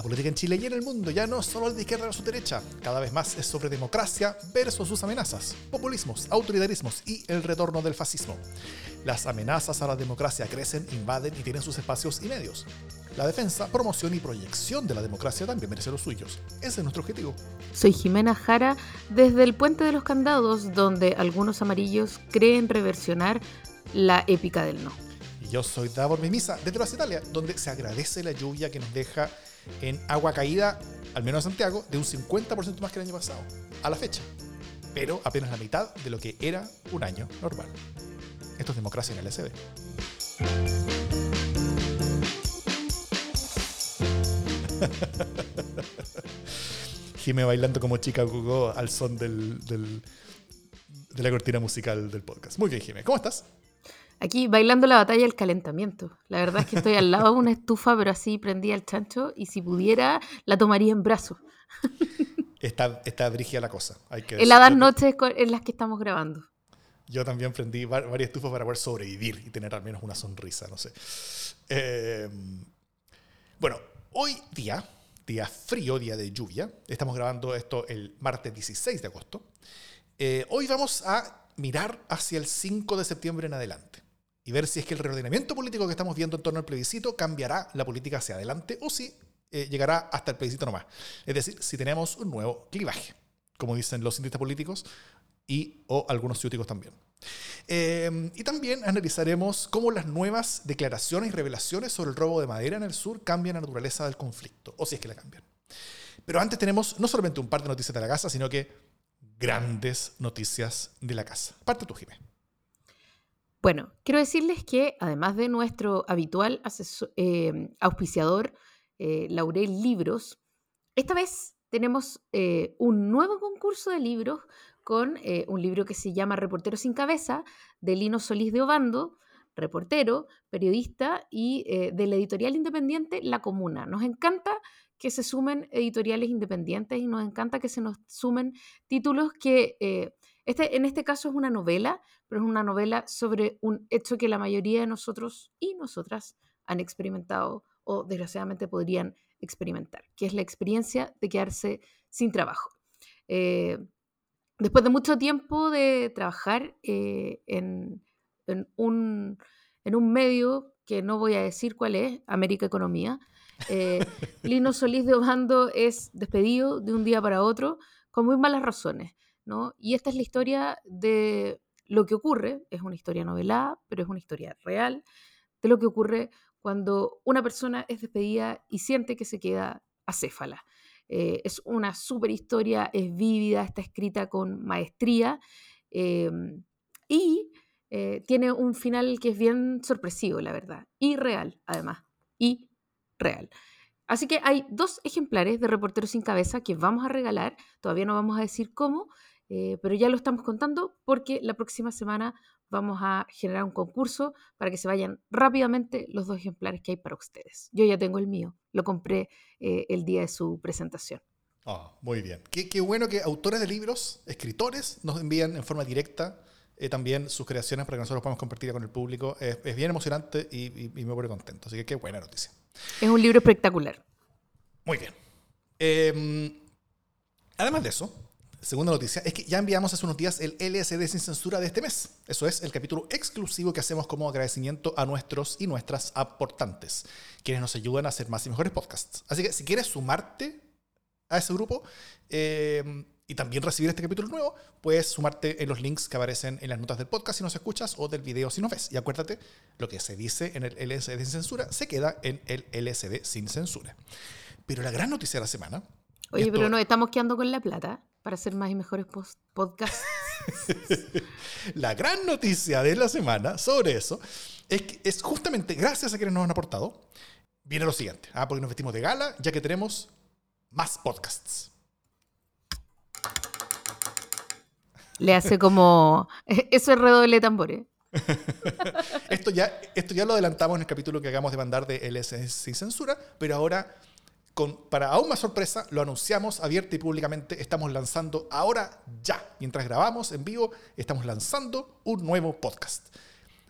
La política en Chile y en el mundo ya no es solo de izquierda a su derecha, cada vez más es sobre democracia versus sus amenazas, populismos, autoritarismos y el retorno del fascismo. Las amenazas a la democracia crecen, invaden y tienen sus espacios y medios. La defensa, promoción y proyección de la democracia también merece los suyos. Ese es nuestro objetivo. Soy Jimena Jara desde el Puente de los Candados, donde algunos amarillos creen reversionar la épica del no. Y yo soy Davor Mimisa desde Plaza Italia, donde se agradece la lluvia que nos deja en agua caída, al menos en Santiago, de un 50% más que el año pasado, a la fecha. Pero apenas la mitad de lo que era un año normal. Esto es democracia en el LSD. Jime bailando como chica Google al son del, del- de la cortina musical del podcast. Muy bien, Jime. ¿Cómo estás? Aquí bailando la batalla del calentamiento. La verdad es que estoy al lado de una estufa, pero así prendía el chancho y si pudiera la tomaría en brazos. Está, está la cosa. Hay que Heladas decirlo. noches en las que estamos grabando. Yo también prendí va- varias estufas para poder sobrevivir y tener al menos una sonrisa, no sé. Eh, bueno, hoy día, día frío, día de lluvia, estamos grabando esto el martes 16 de agosto. Eh, hoy vamos a mirar hacia el 5 de septiembre en adelante y ver si es que el reordenamiento político que estamos viendo en torno al plebiscito cambiará la política hacia adelante o si eh, llegará hasta el plebiscito nomás. Es decir, si tenemos un nuevo clivaje, como dicen los cientistas políticos, y o algunos ciúticos también. Eh, y también analizaremos cómo las nuevas declaraciones y revelaciones sobre el robo de madera en el sur cambian la naturaleza del conflicto, o si es que la cambian. Pero antes tenemos no solamente un par de noticias de la casa, sino que grandes noticias de la casa. Parte tú, Jimé. Bueno, quiero decirles que además de nuestro habitual eh, auspiciador, eh, Laurel Libros, esta vez tenemos eh, un nuevo concurso de libros con un libro que se llama Reportero sin cabeza, de Lino Solís de Obando, reportero, periodista y de la editorial independiente La Comuna. Nos encanta que se sumen editoriales independientes y nos encanta que se nos sumen títulos que, este, en este caso es una novela, pero es una novela sobre un hecho que la mayoría de nosotros y nosotras han experimentado o desgraciadamente podrían experimentar, que es la experiencia de quedarse sin trabajo. Eh, después de mucho tiempo de trabajar eh, en, en un, en un medio que no voy a decir cuál es, América Economía, eh, Lino Solís de Obando es despedido de un día para otro con muy malas razones. Y esta es la historia de lo que ocurre, es una historia novelada, pero es una historia real, de lo que ocurre cuando una persona es despedida y siente que se queda acéfala. Eh, es una super historia, es vívida, está escrita con maestría eh, y eh, tiene un final que es bien sorpresivo, la verdad, y real, además, y real. Así que hay dos ejemplares de Reportero sin Cabeza que vamos a regalar, todavía no vamos a decir cómo, eh, pero ya lo estamos contando porque la próxima semana vamos a generar un concurso para que se vayan rápidamente los dos ejemplares que hay para ustedes. Yo ya tengo el mío, lo compré eh, el día de su presentación. Ah, muy bien. Qué, qué bueno que autores de libros, escritores, nos envían en forma directa eh, también sus creaciones para que nosotros podamos compartirla con el público. Es, es bien emocionante y, y- y me pone contento. Así que qué buena noticia. Es un libro espectacular. Muy bien. Eh, además de eso, segunda noticia, es que ya enviamos hace unos días el LSD sin censura de este mes. Eso es el capítulo exclusivo que hacemos como agradecimiento a nuestros y nuestras aportantes, quienes nos ayudan a hacer más y mejores podcasts. Así que si quieres sumarte a ese grupo eh, y también recibir este capítulo nuevo, puedes sumarte en los links que aparecen en las notas del podcast si nos escuchas o del video si nos ves. Y acuérdate, lo que se dice en el LSD sin censura se queda en el LSD sin censura. Pero la gran noticia de la semana. Oye, esto- pero nos estamos quedando con la plata para hacer más y mejores podcasts. La gran noticia de la semana sobre eso es que es justamente gracias a quienes nos han aportado. Viene lo siguiente, ah, porque nos vestimos de gala, ya que tenemos más podcasts. Le hace como... Eso es redoble de tambores. Esto ya, esto ya lo adelantamos en el capítulo que acabamos de mandar de LS sin censura, pero ahora, con, para aún más sorpresa, lo anunciamos abierta y públicamente. Estamos lanzando ahora ya, mientras grabamos en vivo, estamos lanzando un nuevo podcast.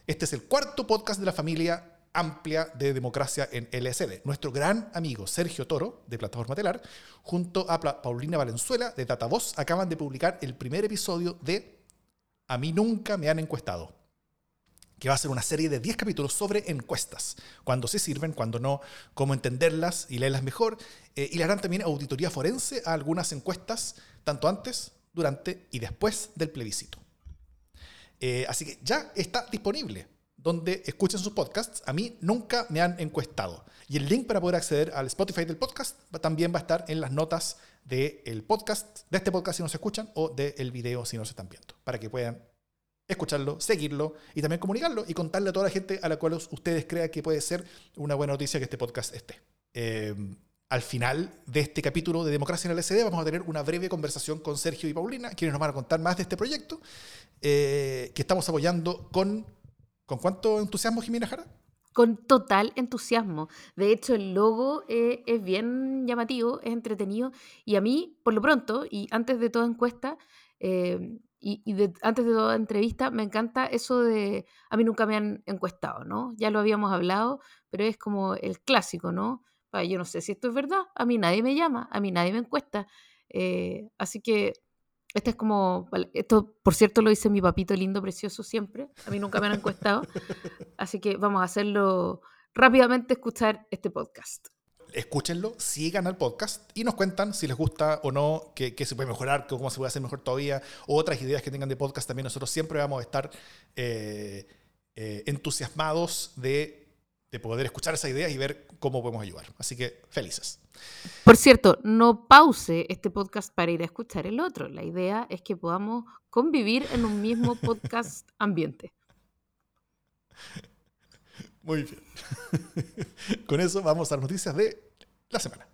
Este es el cuarto podcast de la familia amplia de democracia en LSD. Nuestro gran amigo Sergio Toro, de Plataforma Telar, junto a Paulina Valenzuela, de Datavoz, acaban de publicar el primer episodio de A mí nunca me han encuestado que va a ser una serie de 10 capítulos sobre encuestas, cuándo se sirven, cuándo no, cómo entenderlas y leerlas mejor. Eh, y le harán también auditoría forense a algunas encuestas, tanto antes, durante y después del plebiscito. Eh, así que ya está disponible donde escuchen sus podcasts. A mí nunca me han encuestado. Y el link para poder acceder al Spotify del podcast también va a estar en las notas del podcast, de este podcast si no se escuchan, o del video si no se están viendo, para que puedan escucharlo, seguirlo y también comunicarlo y contarle a toda la gente a la cual ustedes crean que puede ser una buena noticia que este podcast esté. Eh, al final de este capítulo de Democracia en el SD vamos a tener una breve conversación con Sergio y Paulina, quienes nos van a contar más de este proyecto eh, que estamos apoyando con... ¿Con cuánto entusiasmo, Jimena Jara? Con total entusiasmo. De hecho, el logo eh, es bien llamativo, es entretenido y a mí, por lo pronto, y antes de toda encuesta, eh, y, antes de toda entrevista, me encanta eso de, a mí nunca me han encuestado, ¿no? Ya lo habíamos hablado, pero es como el clásico, ¿no? yo no sé si esto es verdad, a mí nadie me llama, a mí nadie me encuesta. Eh, así que este es como, esto por cierto lo dice mi papito lindo, precioso siempre, a mí nunca me han encuestado, así que vamos a hacerlo rápidamente, escuchar este podcast. Escúchenlo, sigan al podcast y nos cuentan si les gusta o no, qué, se puede mejorar, cómo se puede hacer mejor todavía, o otras ideas que tengan de podcast también. Nosotros siempre vamos a estar eh, eh, entusiasmados de de poder escuchar esa idea y ver cómo podemos ayudar. Así que felices. Por cierto, no pause este podcast para ir a escuchar el otro. La idea es que podamos convivir en un mismo podcast ambiente. Muy bien. Con eso vamos a las noticias de la semana.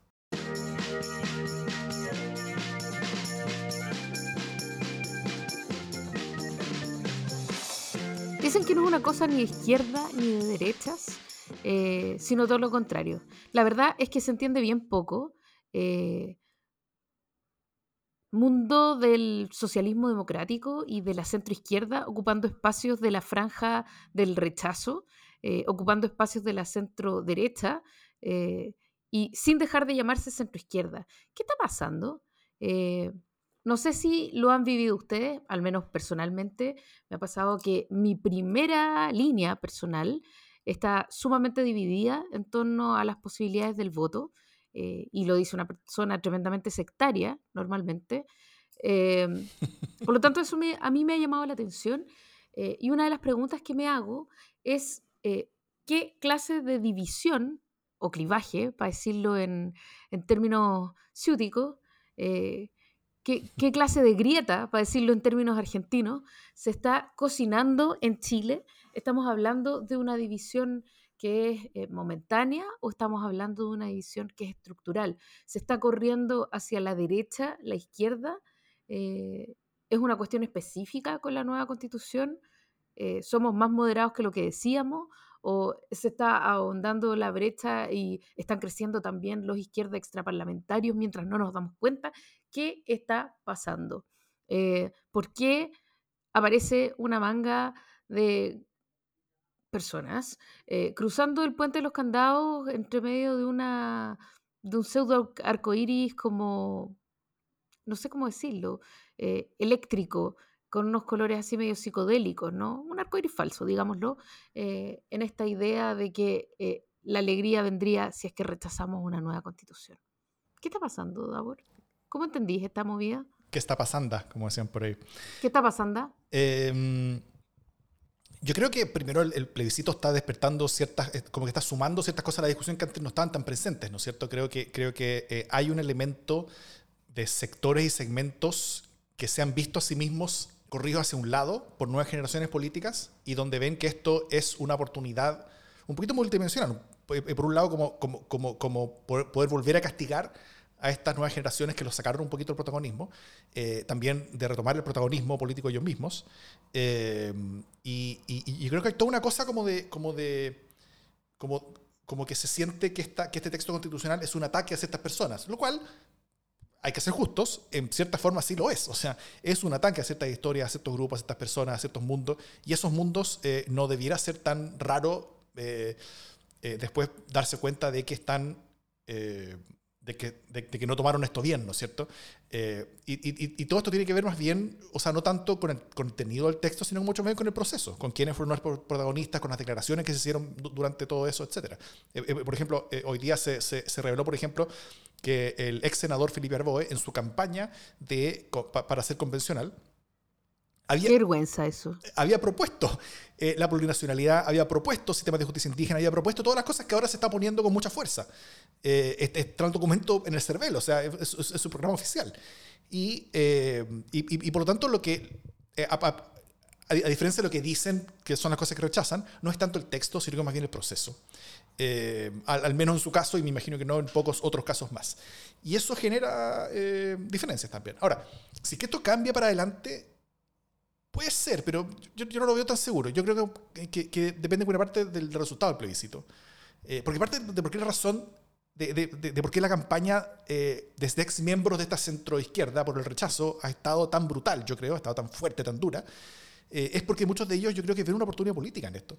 Dicen que no es una cosa ni de izquierda ni de derechas, eh, sino todo lo contrario. La verdad es que se entiende bien poco. Eh, mundo del socialismo democrático y de la centroizquierda ocupando espacios de la franja del rechazo, eh, ocupando espacios de la centro derecha y sin dejar de llamarse centroizquierda. ¿Qué está pasando? no sé si lo han vivido ustedes, al menos personalmente, me ha pasado que mi primera línea personal está sumamente dividida en torno a las posibilidades del voto, eh, y lo dice una persona tremendamente sectaria normalmente. Em, por lo tanto, eso a mí me ha llamado la atención, eh, y una de las preguntas que me hago es eh, qué clase de división o clivaje, para decirlo en, términos ciúticos, ¿qué, ¿qué, clase de grieta, para decirlo en términos argentinos, se está cocinando en Chile ¿Estamos hablando de una división que es eh, momentánea o estamos hablando de una división que es estructural? ¿Se está corriendo hacia la derecha, la izquierda? Eh, ¿Es una cuestión específica con la nueva constitución? Eh, ¿Somos más moderados que lo que decíamos? ¿O se está ahondando la brecha y están creciendo también los izquierdas extraparlamentarios mientras no nos damos cuenta? ¿Qué está pasando? ¿Por qué aparece una manga de personas eh, cruzando el puente de los candados entre medio de una de un pseudo arcoíris como no sé cómo decirlo eh, eléctrico con unos colores así medio psicodélicos no un arcoíris falso digámoslo eh, en esta idea de que la alegría vendría si es que rechazamos una nueva constitución. Qué está pasando Davor cómo entendís esta movida qué está pasando como decían por ahí. Qué está pasando eh yo creo que primero el, plebiscito está despertando ciertas, eh, como que está sumando ciertas cosas a la discusión que antes no estaban tan presentes, ¿no es cierto? Creo que, creo que eh, hay un elemento de sectores y segmentos que se han visto a sí mismos corridos hacia un lado por nuevas generaciones políticas y donde ven que esto es una oportunidad un poquito multidimensional. Eh, por un lado, como, como, como, como poder volver a castigar a estas nuevas generaciones que los sacaron un poquito del protagonismo, eh, también de retomar el protagonismo político ellos mismos. Eh, y, y, creo que hay toda una cosa como de, como de, como, como que se siente que, esta, que este texto constitucional es un ataque a ciertas personas, lo cual hay que ser justos, en cierta forma sí lo es. O sea, es un ataque a ciertas historias, a ciertos grupos, a ciertas personas, a ciertos mundos, y esos mundos eh, no debiera ser tan raro después darse cuenta de que están de que, de, que, no tomaron esto bien, ¿no es cierto? Eh, y, y, todo esto tiene que ver más bien, o sea, no tanto con el contenido del texto, sino mucho más con el proceso, con quiénes fueron los protagonistas, con las declaraciones que se hicieron durante todo eso, etc. Eh, eh, por ejemplo, hoy día se, se, reveló, por ejemplo, que el ex senador Felipe Arboe, en su campaña de, para ser convencional, había, Qué vergüenza eso. Había propuesto eh, la plurinacionalidad, había propuesto sistemas de justicia indígena, había propuesto todas las cosas que ahora se está poniendo con mucha fuerza. Eh, este, está un documento en el CERVEL, o sea, es, su programa oficial. Y, eh, y, y, por lo tanto, lo que, a, diferencia de lo que dicen, que son las cosas que rechazan, no es tanto el texto, sino más bien el proceso. Al, al, menos en su caso, y me imagino que no en pocos otros casos más. Y eso genera diferencias también. Ahora, si que esto cambia para adelante, Puede ser, pero yo, no lo veo tan seguro. Yo creo que, que, depende de buena parte del, resultado del plebiscito. Eh, porque parte de por qué la razón de, de, por qué la campaña eh, desde ex miembros de esta centroizquierda por el rechazo ha estado tan brutal, yo creo, ha estado tan fuerte, tan dura, eh, es porque muchos de ellos yo creo que ven una oportunidad política en esto.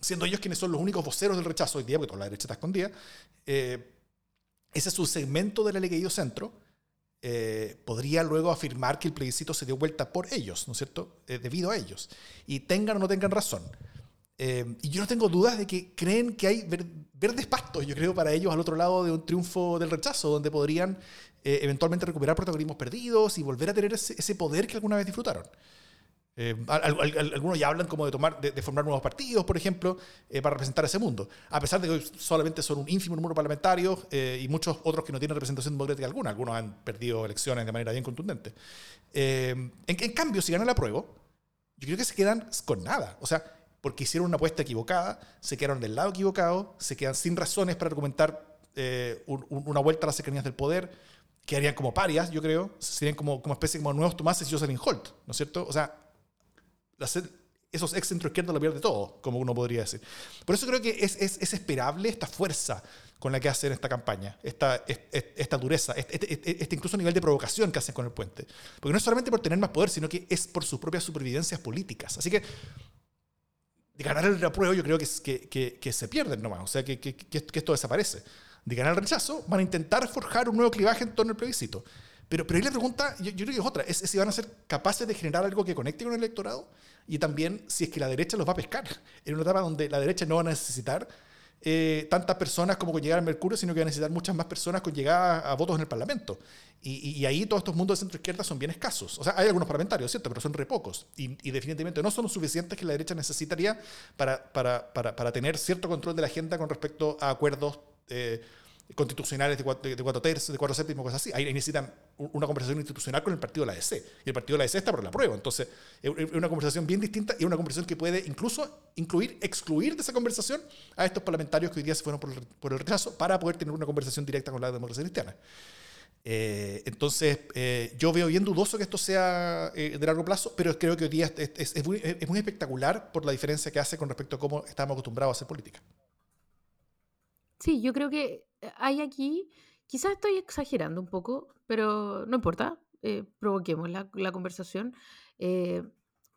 siendo ellos quienes son los únicos voceros del rechazo hoy día, porque toda la derecha está escondida, ese es un segmento de la ley centro eh, podría luego afirmar que el plebiscito se dio vuelta por ellos, ¿no es cierto? Eh, debido a ellos. Y tengan o no tengan razón. Eh, y yo no tengo dudas de que creen que hay verdes pastos, yo creo, para ellos al otro lado de un triunfo del rechazo, donde podrían eventualmente recuperar protagonismos perdidos y volver a tener ese poder que alguna vez disfrutaron. Eh, algunos ya hablan como de, tomar, de, formar nuevos partidos, por ejemplo, eh, para representar ese mundo, a pesar de que solamente son un ínfimo número parlamentario eh, y muchos otros que no tienen representación democrática alguna. Algunos han perdido elecciones de manera bien contundente. En, en, cambio, si ganan la prueba, yo creo que se quedan con nada. O sea, porque hicieron una apuesta equivocada, se quedaron del lado equivocado, se quedan sin razones para argumentar una vuelta a las cercanías del poder, quedarían como parias, yo creo, serían como, como especie como nuevos Tomás y Jocelyn Holt, ¿no es cierto? O sea, esos ex centro izquierdo lo pierde todo, como uno podría decir. Por eso creo que es, es, es esperable esta fuerza con la que hacen esta campaña, esta, esta dureza, este, este, este, incluso nivel de provocación que hacen con el puente. Porque no es solamente por tener más poder, sino que es por sus propias supervivencias políticas. Así que de ganar el reapruebo yo creo que, que, que, que se pierden nomás, o sea, que, que, esto desaparece. De ganar el rechazo, van a intentar forjar un nuevo clivaje en torno al plebiscito. Pero, pero ahí la pregunta, yo, creo que es otra, es, si van a ser capaces de generar algo que conecte con el electorado y también si es que la derecha los va a pescar en una etapa donde la derecha no va a necesitar eh, tantas personas como con llegar al Mercurio, sino que va a necesitar muchas más personas con llegada a, votos en el Parlamento. Y, ahí todos estos mundos de centro-izquierda son bien escasos. O sea, hay algunos parlamentarios, ¿cierto? Pero son re pocos. Y, y definitivamente no son los suficientes que la derecha necesitaría para, para, para, para, tener cierto control de la agenda con respecto a acuerdos eh, constitucionales de cuatro, tercios, de cuatro séptimos, cosas así. Ahí necesitan una conversación institucional con el partido de la DC. Y el partido de la DC está por la prueba. Entonces, es una conversación bien distinta y una conversación que puede incluso incluir, excluir de esa conversación a estos parlamentarios que hoy día se fueron por el, por el rechazo para poder tener una conversación directa con la democracia cristiana. Eh, entonces, eh, yo veo bien dudoso que esto sea eh, de largo plazo, pero creo que hoy día es, es, es, muy, es, espectacular por la diferencia que hace con respecto a cómo estábamos acostumbrados a hacer política. Sí, yo creo que hay aquí, quizás estoy exagerando un poco, pero no importa, eh, provoquemos la, conversación. Eh,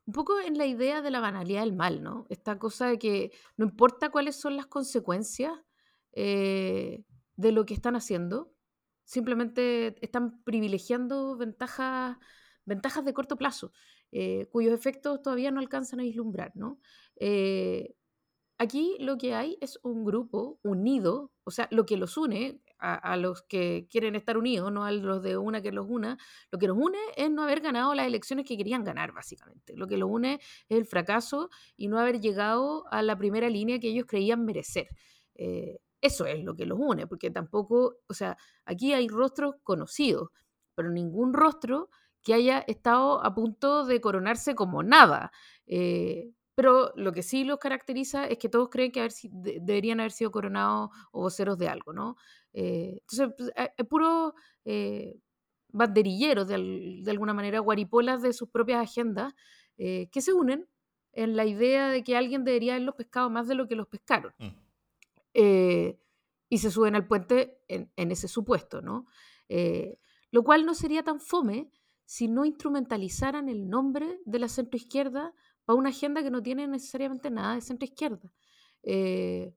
un poco en la idea de la banalidad del mal, ¿no? Esta cosa de que no importa cuáles son las consecuencias de lo que están haciendo, simplemente están privilegiando ventajas, ventajas de corto plazo, cuyos efectos todavía no alcanzan a vislumbrar, ¿no? Aquí lo que hay es un grupo unido, o sea, lo que los une a, los que quieren estar unidos, no a los de una que los una, lo que los une es no haber ganado las elecciones que querían ganar, básicamente. Lo que los une es el fracaso y no haber llegado a la primera línea que ellos creían merecer. Eh, eso es lo que los une, porque tampoco, o sea, aquí hay rostros conocidos, pero ningún rostro que haya estado a punto de coronarse como nada. Eh, pero lo que sí los caracteriza es que todos creen que haber, deberían haber sido coronados o voceros de algo, ¿no? Eh, entonces, pues, eh, es puro eh, banderilleros, de, alguna manera, guaripolas de sus propias agendas, que se unen en la idea de que alguien debería haberlos pescado más de lo que los pescaron. Mm. y se suben al puente en, en ese supuesto, ¿no? lo cual no sería tan fome si no instrumentalizaran el nombre de la centroizquierda para una agenda que no tiene necesariamente nada de centro izquierda. Eh,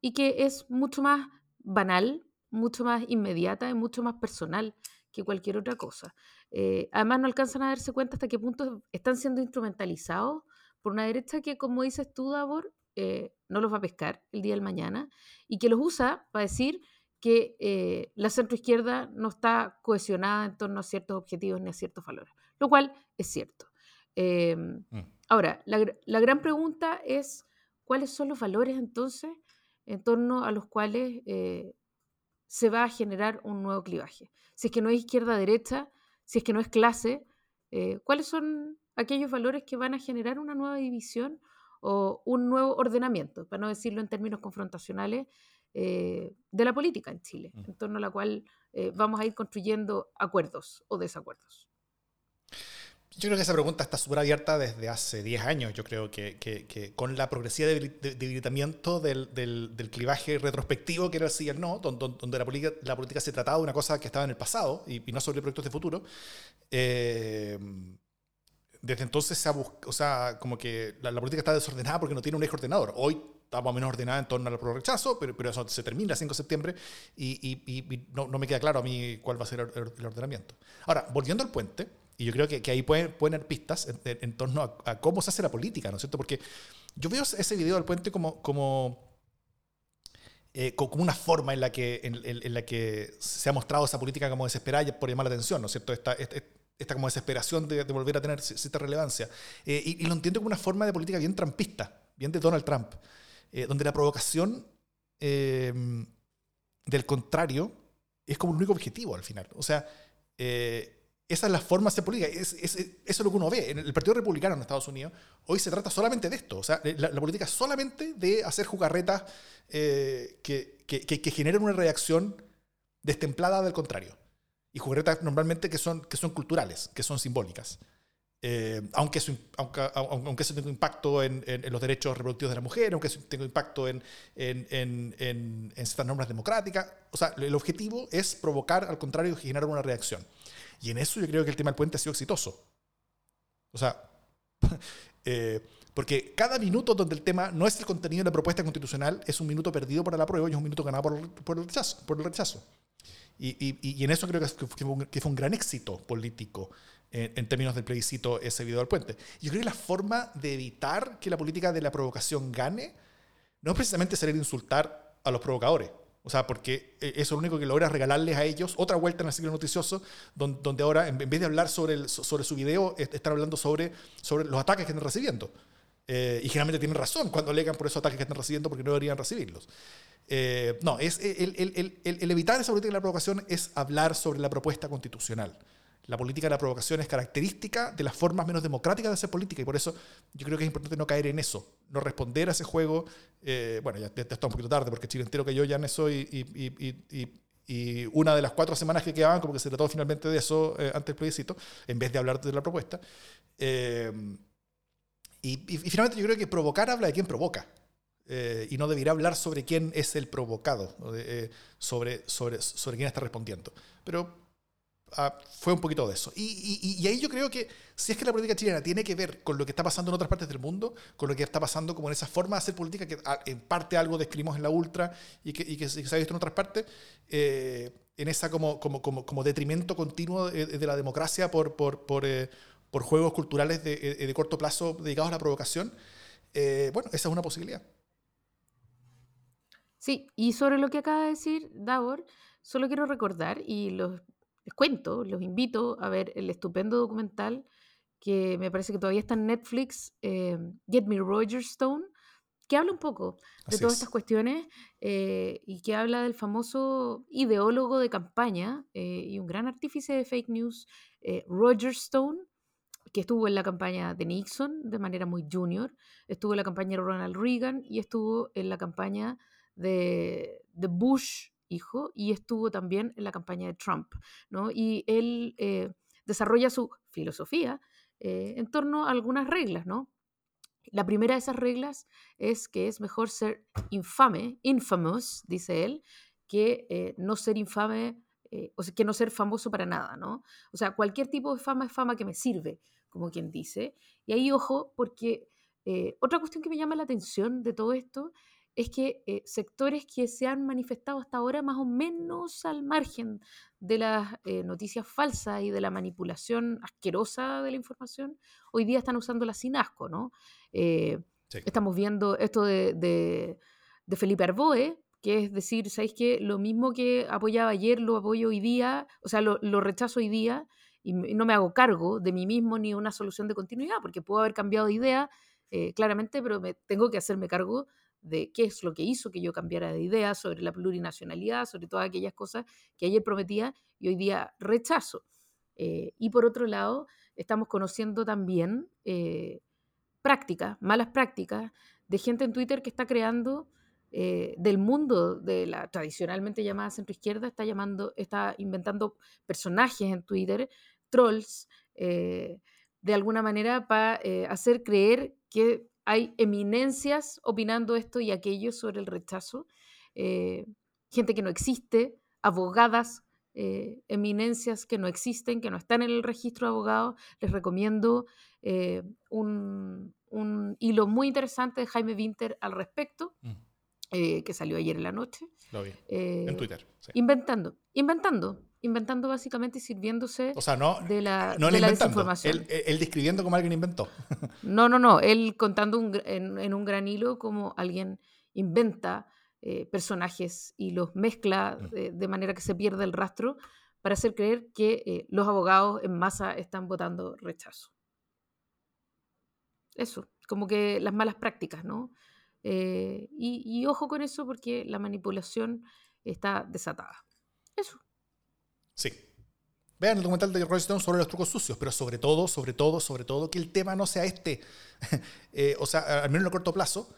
y que es mucho más banal, mucho más inmediata y mucho más personal que cualquier otra cosa. Eh, además, no alcanzan a darse cuenta hasta qué punto están siendo instrumentalizados por una derecha que, como dices tú, Davor, eh, no los va a pescar el día del mañana y que los usa para decir que eh, la centroizquierda no está cohesionada en torno a ciertos objetivos ni a ciertos valores, lo cual es cierto. Em, mm. Ahora, la, la, gran pregunta es, ¿cuáles son los valores entonces en torno a los cuales eh, se va a generar un nuevo clivaje? Si es que no es izquierda-derecha, si es que no es clase, eh, ¿cuáles son aquellos valores que van a generar una nueva división o un nuevo ordenamiento, para no decirlo en términos confrontacionales, eh, de la política en Chile, en torno a la cual vamos a ir construyendo acuerdos o desacuerdos? Yo creo que esa pregunta está súper abierta desde hace 10 años. Yo creo que, que, con la progresiva debilitamiento del, del, clivaje retrospectivo, que era sí y el no, donde, donde, la, política, la política se trataba de una cosa que estaba en el pasado y, no sobre proyectos de futuro, eh, desde entonces se ha buscado, o sea, como que la, política está desordenada porque no tiene un eje ordenador. Hoy está más o menos ordenada en torno al rechazo, pero, pero eso se termina el 5 de septiembre y, y no, no, me queda claro a mí cuál va a ser el, el ordenamiento. Ahora, volviendo al puente y yo creo que, que ahí pueden, pueden haber pistas en, torno a, cómo se hace la política, ¿no es cierto? Porque yo veo ese video del puente como, como, eh, como una forma en la, que, en, la que se ha mostrado esa política como desesperada por llamar la atención, ¿no es cierto? Esta, esta, como desesperación de, volver a tener cierta relevancia. Eh, y, lo entiendo como una forma de política bien trampista, bien de Donald Trump, eh, donde la provocación del contrario es como el único objetivo al final. O sea, esa es la forma de política. Es, eso es lo que uno ve. En el Partido Republicano en Estados Unidos, hoy se trata solamente de esto. O sea, la, política es solamente de hacer jugarretas eh, que, que, generen una reacción destemplada del contrario. Y jugarretas normalmente que son, que son culturales, que son simbólicas. Eh, aunque, eso, aunque, aunque eso tenga impacto en, en, los derechos reproductivos de la mujer, aunque eso tenga impacto en, en, ciertas normas democráticas. O sea, el objetivo es provocar, al contrario, generar una reacción. Y en eso yo creo que el tema del puente ha sido exitoso. O sea, eh, porque cada minuto donde el tema no es el contenido de la propuesta constitucional es un minuto perdido para la prueba y es un minuto ganado por, por el rechazo. Por el rechazo. Y, y, y, en eso creo que, fue un, que fue un gran éxito político en, en, términos del plebiscito ese video del puente. Yo creo que la forma de evitar que la política de la provocación gane no es precisamente salir a insultar a los provocadores. O sea, porque eh, eso es lo único que logra regalarles a ellos otra vuelta en el ciclo noticioso, donde, ahora, en vez de hablar sobre, el, sobre su video, están hablando sobre, sobre los ataques que están recibiendo. Eh, y generalmente tienen razón cuando alegan por esos ataques que están recibiendo porque no deberían recibirlos. Eh, no, es el, el, el, evitar esa política de la provocación es hablar sobre la propuesta constitucional. La política de la provocación es característica de las formas menos democráticas de hacer política y por eso yo creo que es importante no caer en eso, no responder a ese juego. Eh, bueno, ya, está un poquito tarde porque Chile entero que yo ya en eso y, una de las cuatro semanas que quedaban como que se trató finalmente de eso eh, antes del plebiscito, en vez de hablar de la propuesta. Eh, y, finalmente yo creo que provocar habla de quién provoca. y no debería hablar sobre quién es el provocado, sobre, sobre, sobre quién está respondiendo. Pero Fue un poquito de eso. Y, ahí yo creo que si es que la política chilena tiene que ver con lo que está pasando en otras partes del mundo, con lo que está pasando como en esa forma de hacer política, que en parte algo describimos en la Ultra y que, y que se ha visto en otras partes, eh, en esa como, como, como, como, detrimento continuo de, la democracia por, por, por, eh, por juegos culturales de, eh, de, corto plazo dedicados a la provocación, bueno, esa es una posibilidad. Sí, y sobre lo que acaba de decir Davor, solo quiero recordar, y los les cuento, los invito a ver el estupendo documental que me parece que todavía está en Netflix, eh, Get Me Roger Stone, que habla un poco de todas estas cuestiones eh, y que habla del famoso ideólogo de campaña eh, y un gran artífice de fake news, Roger Stone, que estuvo en la campaña de Nixon de manera muy junior, estuvo en la campaña de Ronald Reagan y estuvo en la campaña de, de Bush hijo, y estuvo también en la campaña de Trump, ¿no? Y él eh, desarrolla su filosofía eh, en torno a algunas reglas, ¿no? La primera de esas reglas es que es mejor ser infame, infamous, dice él, que eh, no ser infame, o sea, que no ser famoso para nada, ¿no? O sea, cualquier tipo de fama es fama que me sirve, como quien dice. Y ahí, ojo, porque otra cuestión que me llama la atención de todo esto es que eh, sectores que se han manifestado hasta ahora más o menos al margen de las eh, noticias falsas y de la manipulación asquerosa de la información, hoy día están usándola sin asco, ¿no? Eh, estamos viendo esto de, de, Felipe Arboe, que es decir, ¿sabéis que Lo mismo que apoyaba ayer lo apoyo hoy día, o sea, lo, lo rechazo hoy día y no me hago cargo de mí mismo ni una solución de continuidad, porque puedo haber cambiado de idea claramente, pero me, tengo que hacerme cargo de qué es lo que hizo que yo cambiara de idea sobre la plurinacionalidad, sobre todas aquellas cosas que ayer prometía y hoy día rechazo. Eh, y por otro lado, estamos conociendo también eh, prácticas, malas prácticas, de gente en Twitter que está creando eh, del mundo de la tradicionalmente llamada centroizquierda, está, llamando, está inventando personajes en Twitter, trolls, de alguna manera para hacer creer que hay eminencias opinando esto y aquello sobre el rechazo, eh, gente que no existe, abogadas, eh, eminencias que no existen, que no están en el registro de abogados. Les recomiendo eh, un, hilo muy interesante de Jaime Winter al respecto, mm. que salió ayer en la noche. Lo vi. en Twitter. Inventando, inventando inventando básicamente y sirviéndose o sea, no, de la, no de la desinformación. Él, describiendo como alguien inventó. No, no, no. Él contando en, un gran hilo como alguien inventa eh, personajes y los mezcla mm. de, manera que se pierde el rastro para hacer creer que eh, los abogados en masa están votando rechazo. Eso, como que las malas prácticas, ¿no? Eh, y, y ojo con eso porque la manipulación está desatada. Eso. Sí. Vean el documental de Roy Stone sobre los trucos sucios, pero sobre todo, sobre todo, sobre todo, que el tema no sea este. Eh, o sea, al menos en el corto plazo,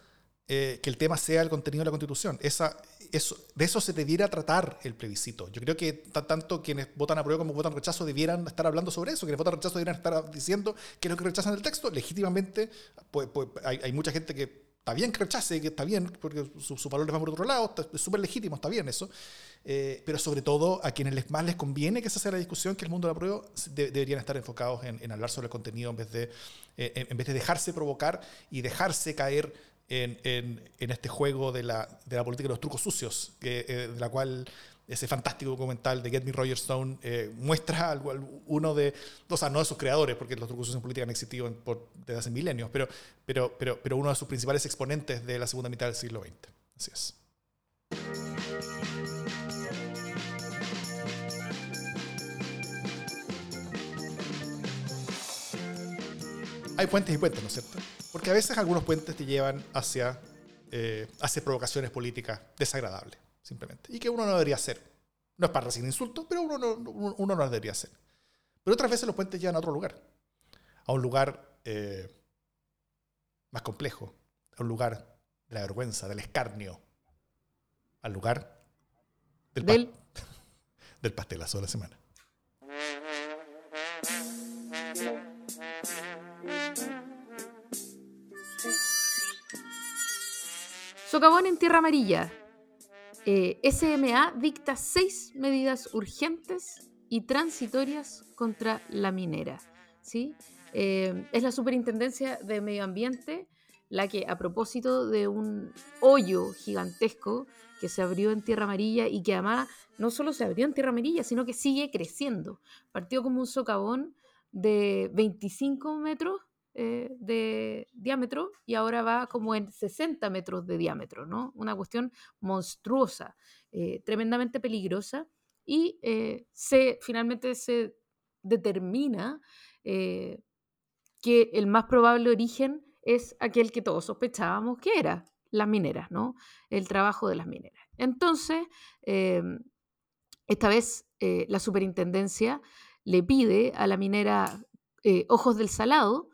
eh, que el tema sea el contenido de la Constitución. Esa, eso, de eso se debiera tratar el plebiscito. Yo creo que tanto quienes votan a prueba como votan rechazo debieran estar hablando sobre eso. Quienes votan rechazo debieran estar diciendo qué es lo que rechazan del texto. Legítimamente, pues, pues hay, hay mucha gente que está bien que rechace, que está bien, porque sus su valores van por otro lado, es súper legítimo, está bien eso. Eh, pero sobre todo a quienes les, más les conviene que esa sea la discusión, que el mundo de la prueba, deberían estar enfocados en, hablar sobre el contenido en vez de, eh, en vez de dejarse provocar y dejarse caer en, en, este juego de la, de la, política de los trucos sucios, eh, de la cual ese fantástico documental de Get Me Roger Stone eh, muestra algo, uno de, o sea, no de sus creadores, porque los trucos en política han existido por, desde hace milenios, pero, pero, pero, pero uno de sus principales exponentes de la segunda mitad del siglo XX. Así es. Hay puentes y puentes, ¿no es cierto? Porque a veces algunos puentes te llevan hacia, eh, hacia provocaciones políticas desagradables simplemente. Y que uno no debería hacer. No es para recibir insultos, pero uno no, uno no debería hacer. Pero otras veces los puentes llevan a otro lugar. A un lugar eh, más complejo. A un lugar de la vergüenza, del escarnio. Al lugar del, del... del pastelazo de la semana. Socavón en Tierra Amarilla, eh, SMA dicta seis medidas urgentes y transitorias contra la minera. ¿sí? Eh, es la Superintendencia de Medio Ambiente la que, a propósito de un hoyo gigantesco que se abrió en Tierra Amarilla y que además no solo se abrió en Tierra Amarilla, sino que sigue creciendo. Partió como un socavón de 25 metros eh, de diámetro y ahora va como en 60 metros de diámetro, ¿no? Una cuestión monstruosa, eh, tremendamente peligrosa y eh, se, finalmente se determina que el más probable origen es aquel que todos sospechábamos que era, las mineras, ¿no? El trabajo de las mineras. Entonces, esta vez la superintendencia le pide a la minera Ojos del Salado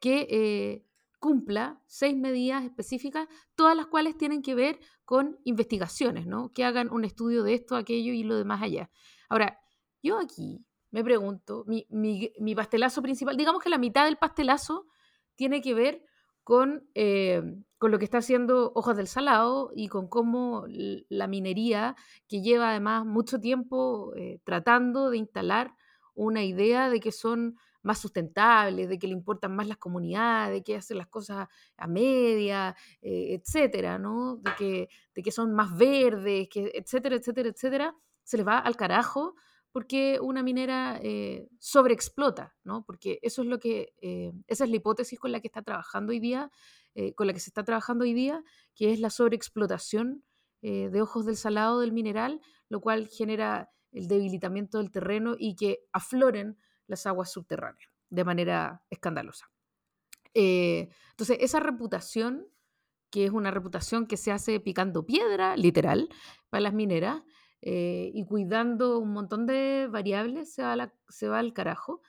que eh, cumpla seis medidas específicas, todas las cuales tienen que ver con investigaciones, ¿no? Que hagan un estudio de esto, aquello y lo demás allá. Ahora, yo aquí me pregunto, mi, pastelazo principal, digamos que la mitad del pastelazo tiene que ver con, eh, con lo que está haciendo Hojas del Salado y con cómo la minería, que lleva además mucho tiempo eh, tratando de instalar una idea de que son más sustentables, de que le importan más las comunidades, de que hacen las cosas a media, eh, etcétera, ¿no? De que, de que son más verdes, que, etcétera, etcétera, etcétera, se les va al carajo porque una minera eh, sobreexplota, ¿no? Porque eso es lo que, eh, esa es la hipótesis con la que está trabajando hoy día, con la que se está trabajando hoy día, que es la sobreexplotación de ojos del salado del mineral, lo cual genera el debilitamiento del terreno y que afloren las aguas subterráneas de manera escandalosa. entonces, esa reputación, que es una reputación que se hace picando piedra, literal, para las mineras, eh, y cuidando un montón de variables se va, se va al carajo.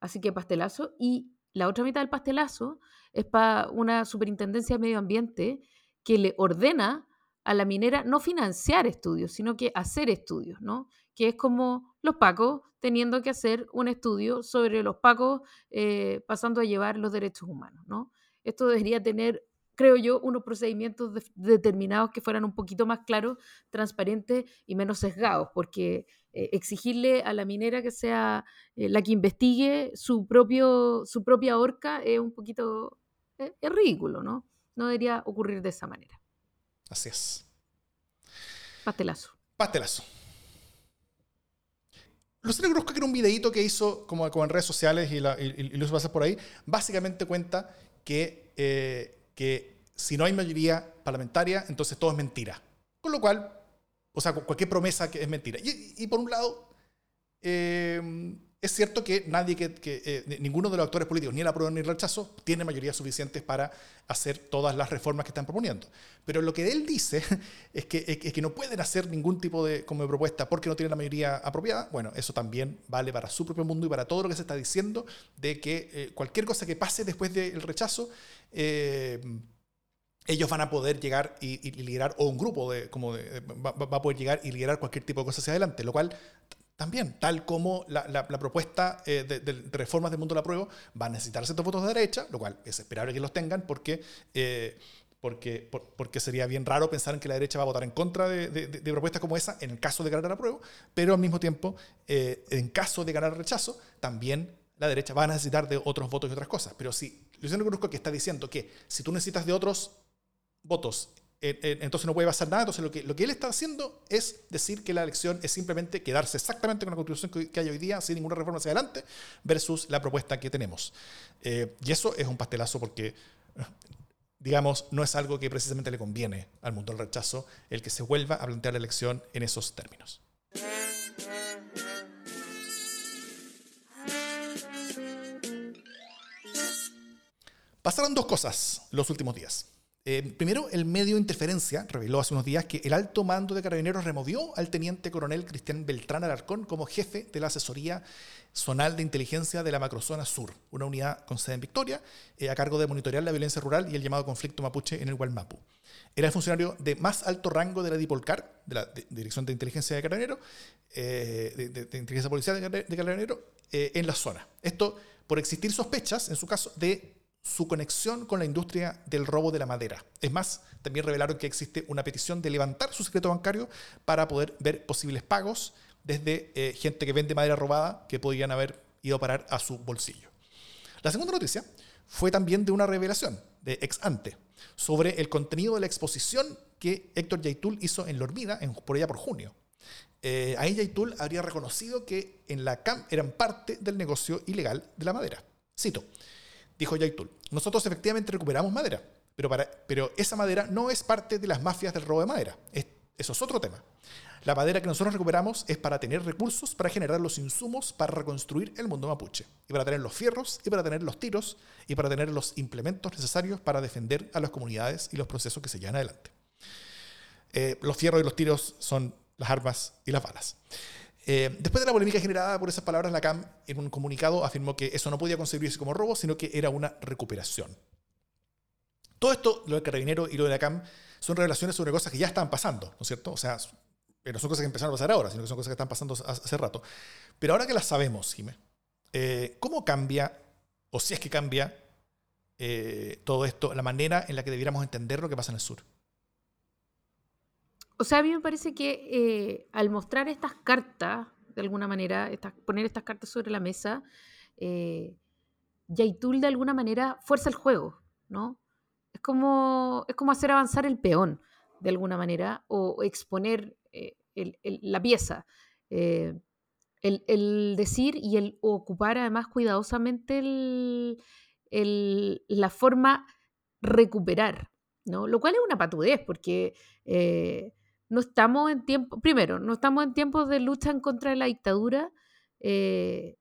Así que pastelazo. Y la otra mitad del pastelazo es para una superintendencia de medio ambiente que le ordena a la minera no financiar estudios, sino que hacer estudios, ¿no? Que es como los pacos teniendo que hacer un estudio sobre los pacos eh, pasando a llevar los derechos humanos, ¿no? Esto debería tener creo yo, unos procedimientos determinados que fueran un poquito más claros, transparentes y menos sesgados, porque eh, exigirle a la minera que sea eh, la que investigue su, propio, su propia horca es un poquito, ridículo, ¿no? No debería ocurrir de esa manera. Así es. Pastelazo. Pastelazo. Luciano Cruzco, que era un videíto que hizo como, en redes sociales y, lo hizo pasar por ahí, básicamente cuenta que eh, que si no hay mayoría parlamentaria, entonces todo es mentira. Con lo cual, o sea, cualquier promesa que es mentira. Y, por un lado, eh, es cierto que nadie, que, eh, ninguno de los actores políticos, ni el apruebo ni el rechazo, tiene mayoría suficientes para hacer todas las reformas que están proponiendo. Pero lo que él dice es que, no pueden hacer ningún tipo de, como propuesta porque no tienen la mayoría apropiada. Bueno, eso también vale para su propio mundo y para todo lo que se está diciendo de que eh, cualquier cosa que pase después del rechazo, eh, ellos van a poder llegar y, liderar, o un grupo de, como va, va, a poder llegar y liderar cualquier tipo de cosa hacia adelante, lo cual también, tal como la, propuesta eh, de, reformas del mundo de la prueba va a necesitar ciertos votos de derecha, lo cual es esperable que los tengan porque, eh, porque, porque sería bien raro pensar en que la derecha va a votar en contra de, propuestas como esa en el caso de ganar la prueba, pero al mismo tiempo, eh, en caso de ganar el rechazo, también la derecha va a necesitar de otros votos y otras cosas. Pero si Luciano Cruzco que está diciendo que si tú necesitas de otros votos entonces no puede pasar nada. Entonces lo que, lo que él está haciendo es decir que la elección es simplemente quedarse exactamente con la constitución que, hay hoy día, sin ninguna reforma hacia adelante, versus la propuesta que tenemos. Eh, y eso es un pastelazo porque, digamos, no es algo que precisamente le conviene al mundo del rechazo el que se vuelva a plantear la elección en esos términos. Pasaron dos cosas los últimos días. Eh, primero, el medio de interferencia reveló hace unos días que el alto mando de carabineros removió al teniente coronel Cristian Beltrán Alarcón como jefe de la asesoría zonal de inteligencia de la macrozona sur, una unidad con sede en Victoria, eh, a cargo de monitorear la violencia rural y el llamado conflicto mapuche en el Gualmapu. Era el funcionario de más alto rango de la DIPOLCAR, de la Dirección de Inteligencia de Carabineros, eh, de, Inteligencia Policial de, de Carabineros, en la zona. Esto por existir sospechas, en su caso, de su conexión con la industria del robo de la madera. Es más, también revelaron que existe una petición de levantar su secreto bancario para poder ver posibles pagos desde eh, gente que vende madera robada que podrían haber ido a parar a su bolsillo. La segunda noticia fue también de una revelación de ex ante sobre el contenido de la exposición que Héctor Yaitul hizo en Lormida en, por allá por junio. Eh, ahí Yaitul habría reconocido que en la CAM eran parte del negocio ilegal de la madera. Cito, dijo Yaitul. Nosotros efectivamente recuperamos madera, pero, pero esa madera no es parte de las mafias del robo de madera. eso es otro tema. La madera que nosotros recuperamos es para tener recursos para generar los insumos para reconstruir el mundo mapuche, y para tener los fierros, y para tener los tiros, y para tener los implementos necesarios para defender a las comunidades y los procesos que se llevan adelante. Eh, los fierros y los tiros son las armas y las balas. Eh, después de la polémica generada por esas palabras, la CAM en un comunicado afirmó que eso no podía concebirse como robo, sino que era una recuperación. Todo esto, lo del carabinero y lo de la CAM, son revelaciones sobre cosas que ya estaban pasando, ¿no es cierto? O sea, no son cosas que empezaron a pasar ahora, sino que son cosas que están pasando hace rato. Pero ahora que las sabemos, Jimé, eh, ¿cómo cambia, o si es que cambia, eh, todo esto, la manera en la que debiéramos entender lo que pasa en el sur? O sea, a mí me parece que eh, al mostrar estas cartas, de alguna manera, poner estas cartas sobre la mesa, eh, Yaitul de alguna manera fuerza el juego, ¿no? Es como, es como hacer avanzar el peón, de alguna manera, o, exponer eh, la pieza. Eh, el, decir y el ocupar además cuidadosamente la forma recuperar, ¿no? Lo cual es una patudez, porque no estamos en tiempo, primero, no estamos en tiempos de lucha en contra de la dictadura, eh,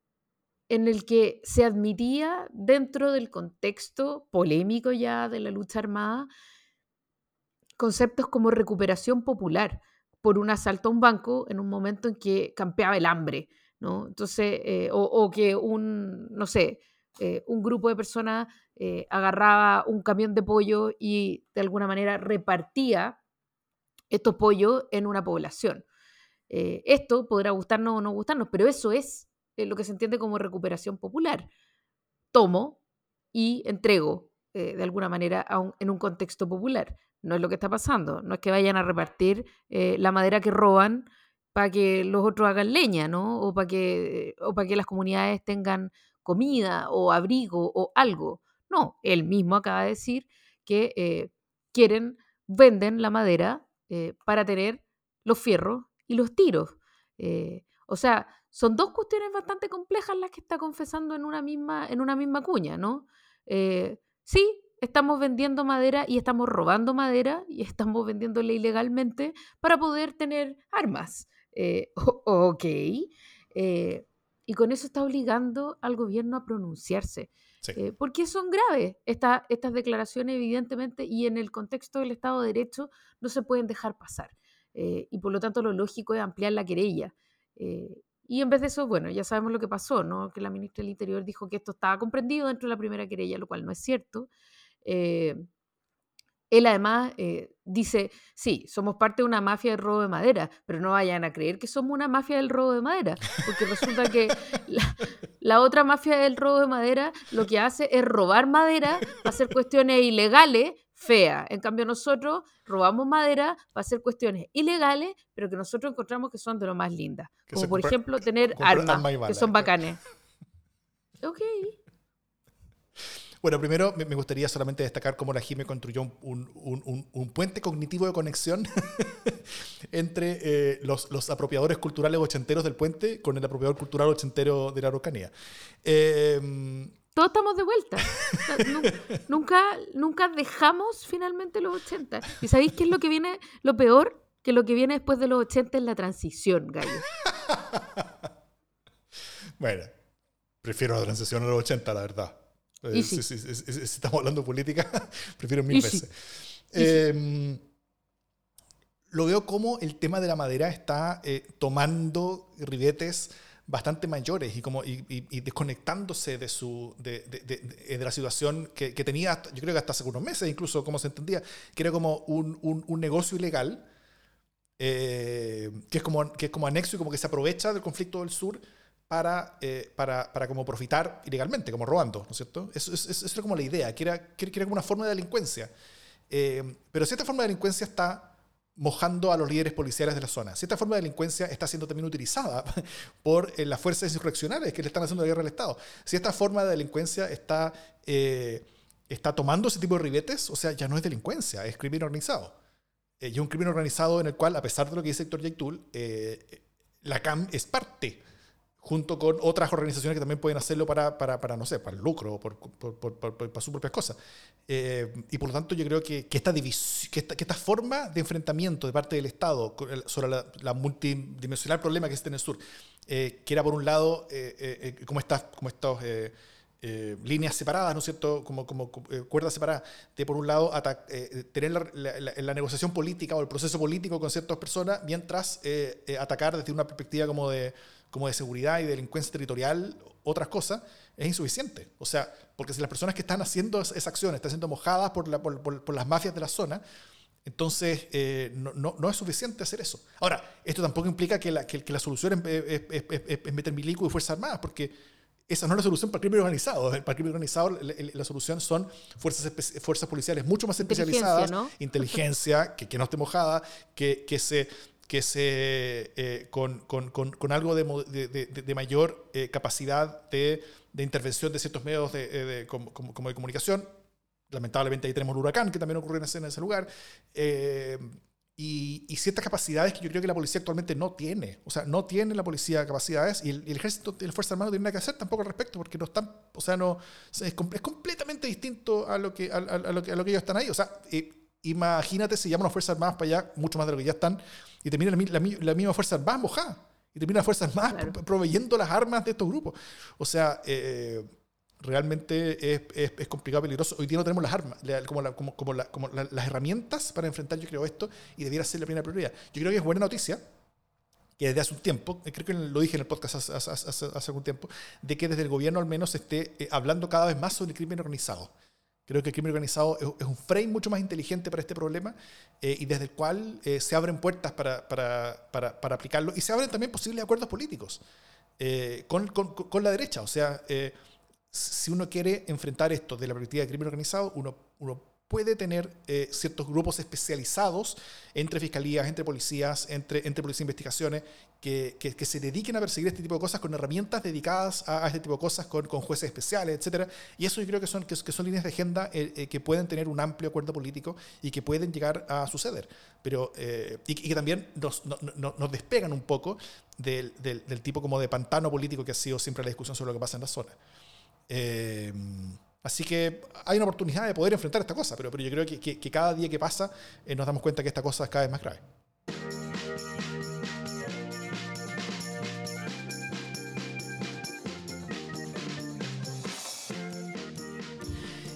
en el que se admitía dentro del contexto polémico ya de la lucha armada conceptos como recuperación popular por un asalto a un banco en un momento en que campeaba el hambre, ¿no? Entonces, eh, o, que un, no sé, eh, un grupo de personas agarraba un camión de pollo y de alguna manera repartía estos pollos en una población. esto podrá gustarnos o no gustarnos, pero eso es lo que se entiende como recuperación popular. Tomo y entrego de alguna manera en un contexto popular. No es lo que está pasando. No es que vayan a repartir eh, la madera que roban para que los otros hagan leña, ¿no? O para que, o para que las comunidades tengan comida o abrigo o algo. No, él mismo acaba de decir que eh, quieren, venden la madera eh, para tener los fierros y los tiros. o sea, son dos cuestiones bastante complejas las que está confesando en una misma, en una misma cuña, ¿no? sí, estamos vendiendo madera y estamos robando madera y estamos vendiéndole ilegalmente para poder tener armas. Eh, ok. Eh, y con eso está obligando al gobierno a pronunciarse. Eh, porque son graves estas declaraciones, evidentemente, y en el contexto del Estado de Derecho no se pueden dejar pasar. y por lo tanto, lo lógico es ampliar la querella. y en vez de eso, bueno, ya sabemos lo que pasó, ¿no? Que la ministra del Interior dijo que esto estaba comprendido dentro de la primera querella, lo cual no es cierto. Él además eh, dice, sí, somos parte de una mafia del robo de madera, pero no vayan a creer que somos una mafia del robo de madera, porque resulta que la, otra mafia del robo de madera lo que hace es robar madera para hacer cuestiones ilegales, feas. En cambio nosotros robamos madera para hacer cuestiones ilegales, pero que nosotros encontramos que son de lo más lindas. Como por ejemplo tener armas, que son bacanes. Ok. Bueno, primero me gustaría solamente destacar cómo la JIME construyó un, puente cognitivo de conexión entre eh, los, apropiadores culturales ochenteros del puente con el apropiador cultural ochentero de la Araucanía. Em, Todos estamos de vuelta. nunca, nunca dejamos finalmente los 80. ¿Y sabéis qué es lo que viene, lo peor? Que lo que viene después de los 80 es la transición, gallo. bueno, prefiero la transición a los 80, la verdad. Eh, si, estamos hablando de política, prefiero mil veces. Em, lo veo como el tema de la madera está eh, tomando ribetes bastante mayores y, como, y, desconectándose de, su, de, de, la situación que, que, tenía, yo creo que hasta hace unos meses, incluso como se entendía, que era como un, un, un negocio ilegal, eh, que, es como, que es como anexo y como que se aprovecha del conflicto del sur para, eh, para, para, como profitar ilegalmente, como robando, ¿no es cierto? Eso, es como la idea, que era, que era como una forma de delincuencia. Eh, pero si esta forma de delincuencia está mojando a los líderes policiales de la zona, si esta forma de delincuencia está siendo también utilizada por eh, las fuerzas insurreccionales que le están haciendo la guerra al Estado, si esta forma de delincuencia está, está tomando ese tipo de ribetes, o sea, ya no es delincuencia, es crimen organizado. y es un crimen organizado en el cual, a pesar de lo que dice Héctor Yaitul, la CAM es parte junto con otras organizaciones que también pueden hacerlo para, para, para no sé, para el lucro por, por, por, para sus propias cosas. Eh, y por lo tanto yo creo que, que, esta que, esta, que, esta, forma de enfrentamiento de parte del Estado sobre la, multidimensional problema que existe en el sur, eh, que era por un lado eh, como estas como estos, líneas separadas, ¿no es cierto?, como, como cuerdas separadas, de por un lado tener la, la, negociación política o el proceso político con ciertas personas, mientras atacar desde una perspectiva como de como de seguridad y delincuencia territorial, otras cosas, es insuficiente. O sea, porque si las personas que están haciendo esa acción están siendo mojadas por, la, por, por, las mafias de la zona, entonces eh, no, no, no, es suficiente hacer eso. Ahora, esto tampoco implica que la, que, la solución es, es, meter milico y Fuerzas Armadas, porque esa no es la solución para el crimen organizado. Para el crimen organizado la, solución son fuerzas, fuerzas policiales mucho más especializadas, inteligencia, que, que, no esté mojada, que, que se que se, eh, con, con, con, algo de, de, de mayor eh, capacidad de de intervención de ciertos medios de, como, como, de comunicación. Lamentablemente ahí tenemos el huracán que también ocurrió en ese, en ese lugar. Eh, y, ciertas capacidades que yo creo que la policía actualmente no tiene. O sea, no tiene la policía capacidades y el, ejército y la Fuerza Armada no tienen nada que hacer tampoco al respecto porque no están, o sea, no, es, completamente distinto a lo, que, a, lo que, a lo que ellos están ahí. O sea, eh, imagínate si llaman las Fuerzas Armadas para allá, mucho más de lo que ya están, y termina la, la, misma Fuerza Armada mojada. Y termina las Fuerzas Armadas proveyendo las armas de estos grupos. O sea, eh, realmente es, es, complicado, peligroso. Hoy día no tenemos las armas, como, como, como, como las herramientas para enfrentar, yo creo, esto, y debiera ser la primera prioridad. Yo creo que es buena noticia que desde hace un tiempo, eh, creo que lo dije en el podcast hace, hace, hace algún tiempo, de que desde el gobierno al menos esté eh, hablando cada vez más sobre el crimen organizado. Creo que el crimen organizado es, un frame mucho más inteligente para este problema eh, y desde el cual se abren puertas para, para, para, para, aplicarlo y se abren también posibles acuerdos políticos con, con, con, la derecha. O sea, si uno quiere enfrentar esto de la perspectiva de crimen organizado, uno, uno puede tener eh, ciertos grupos especializados entre fiscalías, entre policías, entre, entre policías de investigaciones, que, que, se dediquen a perseguir este tipo de cosas con herramientas dedicadas a, este tipo de cosas, con, con, jueces especiales, etc. Y eso yo creo que son, que, son líneas de agenda eh, eh, que pueden tener un amplio acuerdo político y que pueden llegar a suceder. Pero, y, que también nos, nos despegan un poco del, del, del tipo como de pantano político que ha sido siempre la discusión sobre lo que pasa en la zona. Así que hay una oportunidad de poder enfrentar esta cosa, pero, yo creo que, cada día que pasa eh, nos damos cuenta que esta cosa es cada vez más grave.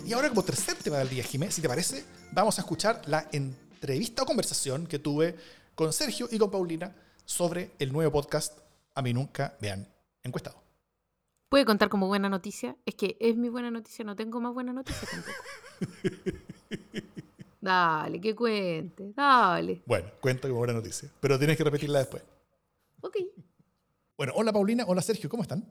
Y ahora como tercer tema del día, Jiménez, si te parece, vamos a escuchar la entrevista o conversación que tuve con Sergio y con Paulina sobre el nuevo podcast A mí nunca me han encuestado. ¿Puede contar como buena noticia? Es que es mi buena noticia, no tengo más buena noticia tampoco. dale, que cuente, dale. Bueno, cuenta como buena noticia, pero tienes que repetirla después. Ok. Bueno, hola Paulina, hola Sergio, ¿cómo están?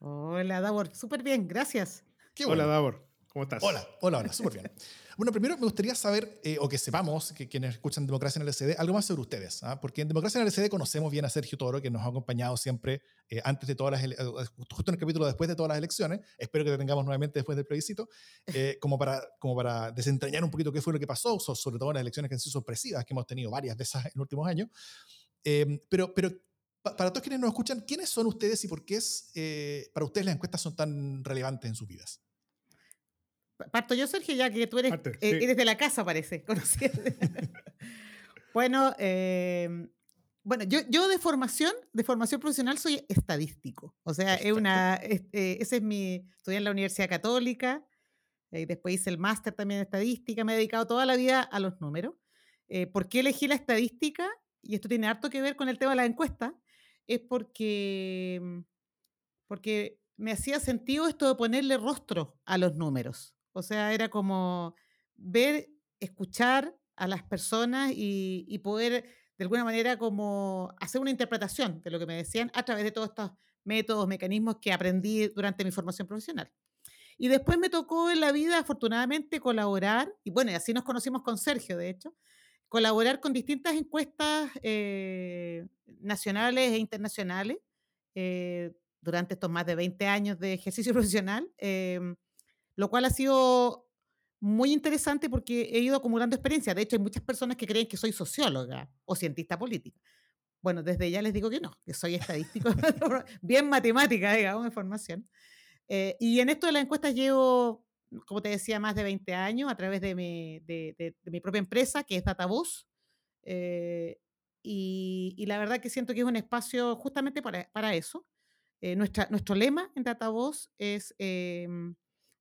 Hola Davor, súper bien, gracias. Hola Davor, ¿cómo estás? Hola, hola, hola, súper bien. Bueno, primero me gustaría saber, eh, o que sepamos, que quienes escuchan Democracia en el LCD, algo más sobre ustedes. ¿ah? Porque en Democracia en el LCD conocemos bien a Sergio Toro, que nos ha acompañado siempre eh, antes de todas las eh, justo en el capítulo después de todas las elecciones. Espero que te tengamos nuevamente después del plebiscito, como, para, como para desentrañar un poquito qué fue lo que pasó, sobre todo en las elecciones que han sido sorpresivas, que hemos tenido varias de esas en los últimos años. Em, pero, pero para todos quienes nos escuchan, ¿quiénes son ustedes y por qué es, para ustedes las encuestas son tan relevantes en sus vidas? Parto yo, Sergio, ya que tú eres, eh, de la casa, parece. bueno, em, bueno yo, yo de formación, de formación profesional, soy estadístico. O sea, es una, eh, ese es mi, estudié en la Universidad Católica, y eh, después hice el máster también en estadística, me he dedicado toda la vida a los números. ¿Por qué elegí la estadística? Y esto tiene harto que ver con el tema de la encuesta, es porque, porque me hacía sentido esto de ponerle rostro a los números. O sea, era como ver, escuchar a las personas y, poder de alguna manera como hacer una interpretación de lo que me decían a través de todos estos métodos, mecanismos que aprendí durante mi formación profesional. Y después me tocó en la vida, afortunadamente, colaborar, y bueno, así nos conocimos con Sergio, de hecho, colaborar con distintas encuestas eh, nacionales e internacionales eh, durante estos más de 20 años de ejercicio profesional. Em, lo cual ha sido muy interesante porque he ido acumulando experiencia. De hecho, hay muchas personas que creen que soy socióloga o cientista política. Bueno, desde ya les digo que no, que soy estadístico, bien matemática, digamos, de formación. Eh, y en esto de las encuestas llevo, como te decía, más de 20 años a través de mi, de, mi propia empresa, que es DataVoz. Eh, y, la verdad que siento que es un espacio justamente para, para eso. Eh, nuestro lema en DataVoz es em,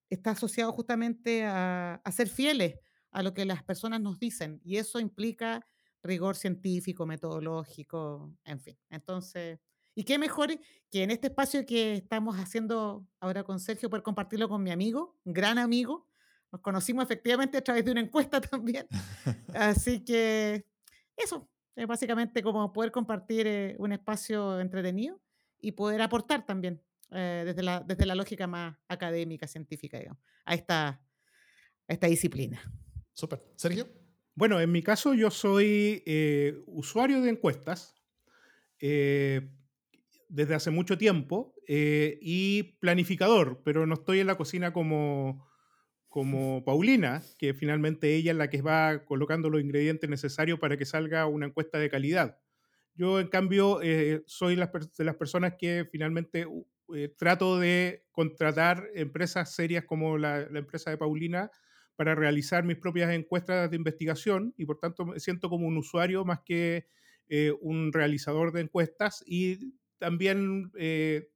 está asociado justamente a, ser fieles a lo que las personas nos dicen y eso implica rigor científico, metodológico, en fin. Entonces, ¿y qué mejor que en este espacio que estamos haciendo ahora con Sergio poder compartirlo con mi amigo, un gran amigo? Nos conocimos efectivamente a través de una encuesta también. Así que eso, es básicamente como poder compartir eh, un espacio entretenido y poder aportar también eh, desde, la, desde la lógica más académica, científica, digamos, a esta, esta disciplina. Súper. Sergio. Bueno, en mi caso yo soy eh, usuario de encuestas. Eh, desde hace mucho tiempo eh, y planificador, pero no estoy en la cocina como, como Paulina, que finalmente ella es la que va colocando los ingredientes necesarios para que salga una encuesta de calidad. Yo, en cambio, eh, soy las de las personas que finalmente eh, trato de contratar empresas serias como la, empresa de Paulina para realizar mis propias encuestas de investigación y por tanto me siento como un usuario más que eh, un realizador de encuestas y también eh,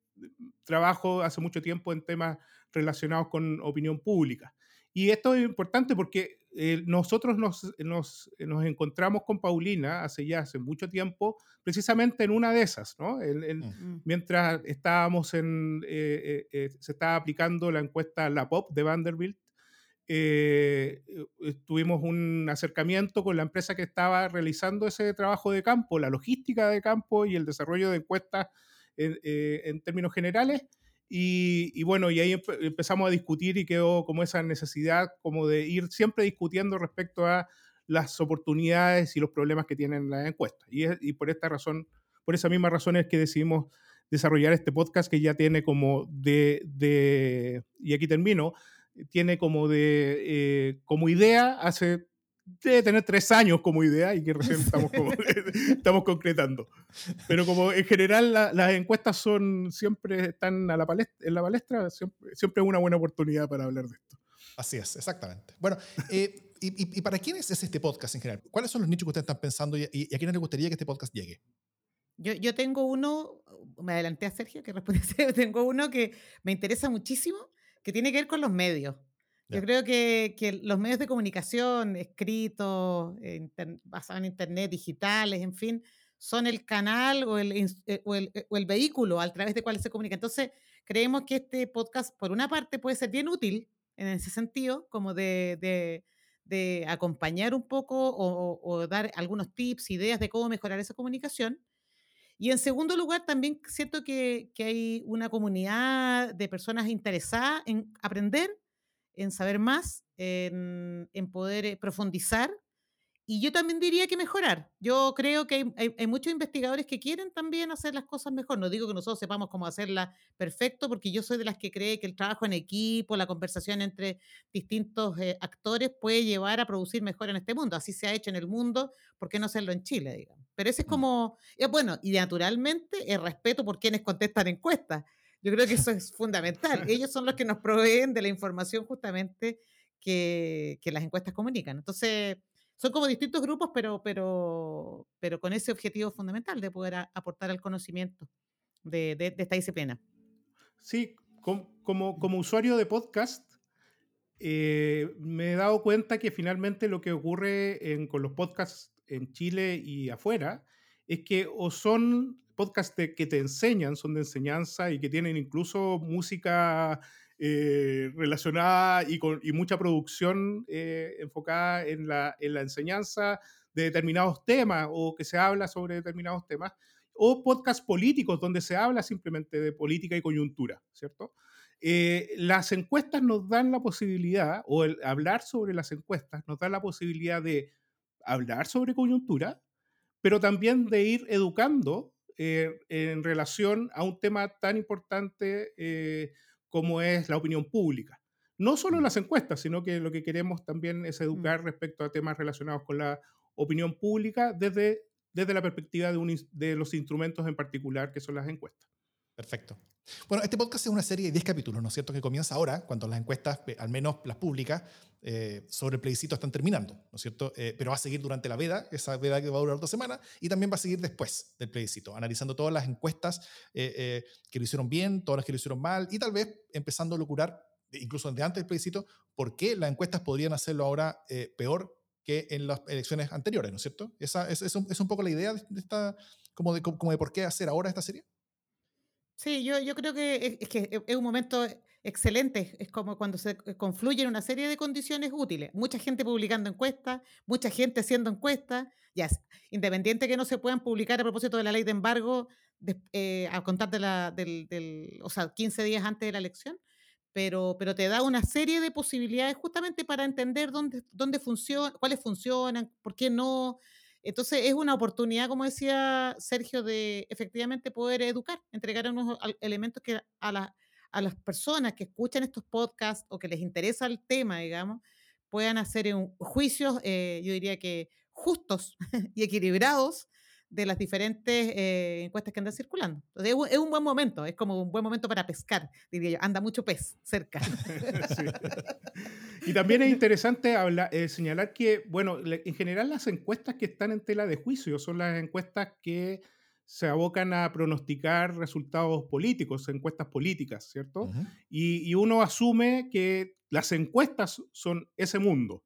trabajo hace mucho tiempo en temas relacionados con opinión pública. Y esto es importante porque eh, nosotros nos, nos, nos, encontramos con Paulina hace ya hace mucho tiempo, precisamente en una de esas, ¿no? En, en, mm. Mientras estábamos en, eh, eh, se estaba aplicando la encuesta La Pop de Vanderbilt, eh, tuvimos un acercamiento con la empresa que estaba realizando ese trabajo de campo, la logística de campo y el desarrollo de encuestas en, eh, en términos generales. Y, y, bueno, y ahí empezamos a discutir y quedó como esa necesidad como de ir siempre discutiendo respecto a las oportunidades y los problemas que tienen las encuestas. Y, y por esta razón, por esa misma razón es que decidimos desarrollar este podcast que ya tiene como de, de y aquí termino, tiene como de eh, como idea hace debe tener tres años como idea y que recién estamos, como, estamos concretando. Pero como en general la, las encuestas son siempre están a la palestra, en la palestra, siempre, siempre es una buena oportunidad para hablar de esto. Así es, exactamente. Bueno, eh, y, y, y, para quiénes es este podcast en general? ¿Cuáles son los nichos que ustedes están pensando y, y a quiénes les gustaría que este podcast llegue? Yo, yo tengo uno, me adelanté a Sergio que responde, tengo uno que me interesa muchísimo, que tiene que ver con los medios. Yo creo que, que, los medios de comunicación, escritos, inter, basados en Internet, digitales, en fin, son el canal o el, eh, o, el, o el, vehículo a través del cual se comunica. Entonces, creemos que este podcast, por una parte, puede ser bien útil en ese sentido, como de, de, de acompañar un poco o, o, dar algunos tips, ideas de cómo mejorar esa comunicación. Y en segundo lugar, también siento que, que hay una comunidad de personas interesadas en aprender en saber más, en, en poder eh, profundizar. Y yo también diría que mejorar. Yo creo que hay, hay, hay, muchos investigadores que quieren también hacer las cosas mejor. No digo que nosotros sepamos cómo hacerlas perfecto, porque yo soy de las que cree que el trabajo en equipo, la conversación entre distintos eh, actores puede llevar a producir mejor en este mundo. Así se ha hecho en el mundo, ¿por qué no hacerlo en Chile? Digamos? Pero ese es como, eh, bueno, y naturalmente el respeto por quienes contestan encuestas. Yo creo que eso es fundamental. Ellos son los que nos proveen de la información justamente que, que las encuestas comunican. Entonces, son como distintos grupos, pero, pero, pero con ese objetivo fundamental de poder a, aportar al conocimiento de, de, de, esta disciplina. Sí, como, como, como usuario de podcast, eh, me he dado cuenta que finalmente lo que ocurre en, con los podcasts en Chile y afuera es que o son podcasts que te enseñan, son de enseñanza y que tienen incluso música eh, relacionada y, con, mucha producción eh, enfocada en la, en la enseñanza de determinados temas o que se habla sobre determinados temas, o podcasts políticos donde se habla simplemente de política y coyuntura, ¿cierto? Eh, las encuestas nos dan la posibilidad, o el hablar sobre las encuestas nos da la posibilidad de hablar sobre coyuntura, pero también de ir educando eh, en relación a un tema tan importante eh, como es la opinión pública. No solo en las encuestas, sino que lo que queremos también es educar respecto a temas relacionados con la opinión pública desde, desde la perspectiva de, un, de los instrumentos en particular que son las encuestas. Perfecto. Bueno, este podcast es una serie de 10 capítulos, ¿no es cierto? Que comienza ahora, cuando las encuestas, al menos las públicas, eh, sobre el plebiscito están terminando, ¿no es cierto? Eh, pero va a seguir durante la veda, esa veda que va a durar dos semanas, y también va a seguir después del plebiscito, analizando todas las encuestas eh, que lo hicieron bien, todas las que lo hicieron mal, y tal vez empezando a locurar, incluso desde antes del plebiscito, por qué las encuestas podrían hacerlo ahora peor que en las elecciones anteriores, ¿no es cierto? Esa es, un, poco la idea de esta, como de por qué hacer ahora esta serie. Sí, yo, yo creo que es, que es un momento excelente. Es como cuando se confluyen una serie de condiciones útiles. Mucha gente publicando encuestas, mucha gente haciendo encuestas. Ya, independiente que no se puedan publicar a propósito de la ley de embargo de, eh, a contar de la, del, del, o sea, 15 días antes de la elección, pero, pero te da una serie de posibilidades justamente para entender dónde, dónde funciona, cuáles funcionan, por qué no, Entonces es una oportunidad, como decía Sergio, de efectivamente poder educar, entregar unos elementos que a, a las personas que escuchan estos podcasts o que les interesa el tema, digamos, puedan hacer juicios, eh, yo diría que justos y equilibrados de las diferentes eh, encuestas que andan circulando. Entonces, es un, buen momento, es como un buen momento para pescar, diría yo. Anda mucho pez cerca. Y también es interesante eh, señalar que, bueno, en general las encuestas que están en tela de juicio son las encuestas que se abocan a pronosticar resultados políticos, encuestas políticas, ¿cierto? y, y uno asume que las encuestas son ese mundo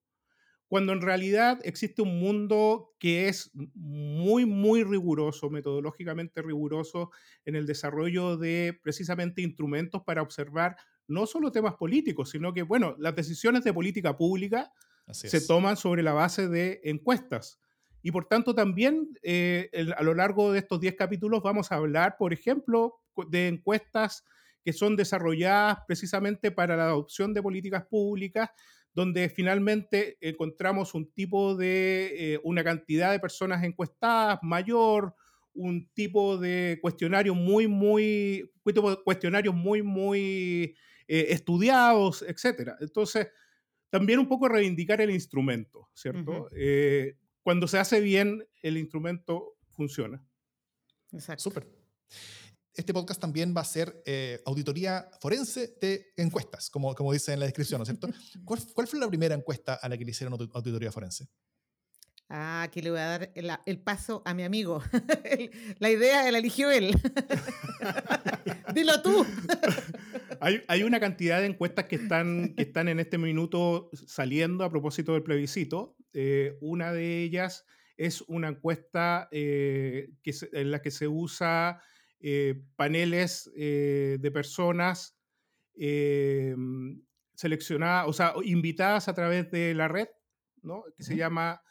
cuando en realidad existe un mundo que es muy, muy riguroso, metodológicamente riguroso en el desarrollo de precisamente instrumentos para observar no solo temas políticos, sino que, bueno, las decisiones de política pública se toman sobre la base de encuestas. Y por tanto también eh, a lo largo de estos 10 capítulos vamos a hablar, por ejemplo, de encuestas que son desarrolladas precisamente para la adopción de políticas públicas, donde finalmente encontramos un tipo de, eh, una cantidad de personas encuestadas mayor, un tipo de cuestionarios muy, muy, cuestionarios muy, muy eh, estudiados, etc. Entonces, también un poco reivindicar el instrumento, ¿cierto? Eh, cuando se hace bien, el instrumento funciona. Exacto. Súper este podcast también va a ser eh, auditoría forense de encuestas, como, como dice en la descripción, ¿no es cierto? ¿Cuál, fue la primera encuesta a la que le hicieron auditoría forense? Ah, aquí le voy a dar el, paso a mi amigo. la idea la eligió él. Dilo tú. Hay, hay, una cantidad de encuestas que están, que están en este minuto saliendo a propósito del plebiscito. Eh, una de ellas es una encuesta eh, que en la que se usa eh, paneles de personas eh, seleccionadas, o sea, invitadas a través de la red, ¿no? que se llama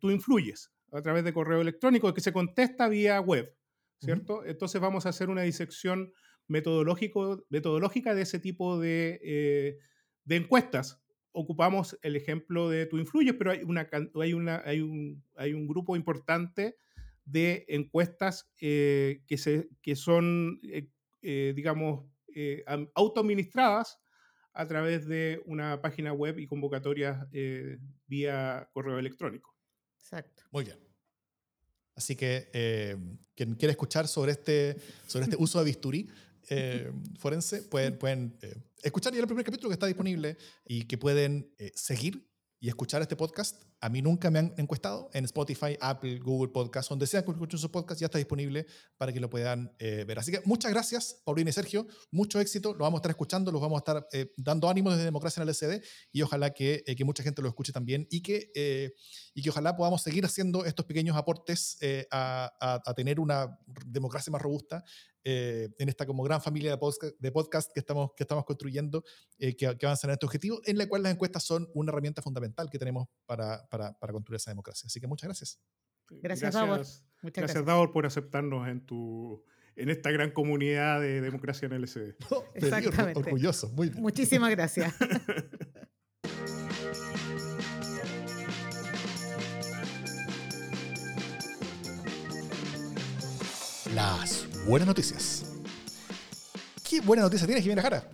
Tú Influyes, a través de correo electrónico, que se contesta vía web, ¿cierto? Entonces vamos a hacer una disección metodológico, metodológica de ese tipo de, de encuestas. Ocupamos el ejemplo de Tú Influyes, pero hay, una, hay, una, hay, un, hay un grupo importante de encuestas eh, que, se, que son, eh, eh, digamos, autoadministradas a través de una página web y convocatorias vía correo electrónico. Exacto. Muy bien. Así que quien quiere escuchar sobre este, sobre este uso de bisturí forense, pueden, pueden escuchar ya el primer capítulo que está disponible y que pueden seguir y escuchar este podcast a mí nunca me han encuestado en Spotify, Apple, Google Podcast, donde sea que escuchen su podcast, ya está disponible para que lo puedan eh, ver. Así que muchas gracias, Paulina y Sergio. Mucho éxito. Lo vamos a estar escuchando, los vamos a estar eh, dando ánimo desde Democracia en el LCD y ojalá que, eh, que, mucha gente lo escuche también y que, y que ojalá podamos seguir haciendo estos pequeños aportes a, tener una democracia más robusta en esta como gran familia de podcast que, estamos, que estamos construyendo, que, que avanzan en este objetivo, en la cual las encuestas son una herramienta fundamental que tenemos para para, para construir esa democracia. Así que muchas gracias. Gracias, Davor. Muchas gracias, Davor, por aceptarnos en tu en esta gran comunidad de democracia en LSD. Exactamente. Orgulloso, muy bien. Muchísimas gracias. Las buenas noticias. ¿Qué buena noticia tienes, Jimena Jara?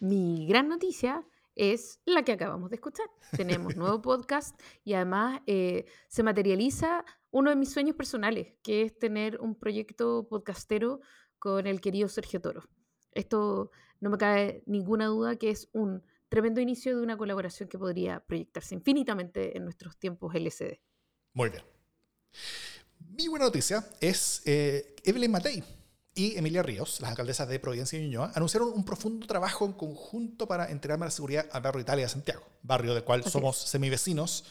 Mi gran noticia es la que acabamos de escuchar. Tenemos nuevo podcast y además eh, se materializa uno de mis sueños personales, que es tener un proyecto podcastero con el querido Sergio Toro. Esto no me cabe ninguna duda que es un tremendo inicio de una colaboración que podría proyectarse infinitamente en nuestros tiempos LCD. Muy bien. Mi buena noticia es eh, Evelyn Matei y Emilia Ríos, las alcaldesas de Providencia y Ñuñoa, anunciaron un profundo trabajo en conjunto para entregarme la seguridad al barrio Italia de Santiago, barrio del cual somos semivecinos.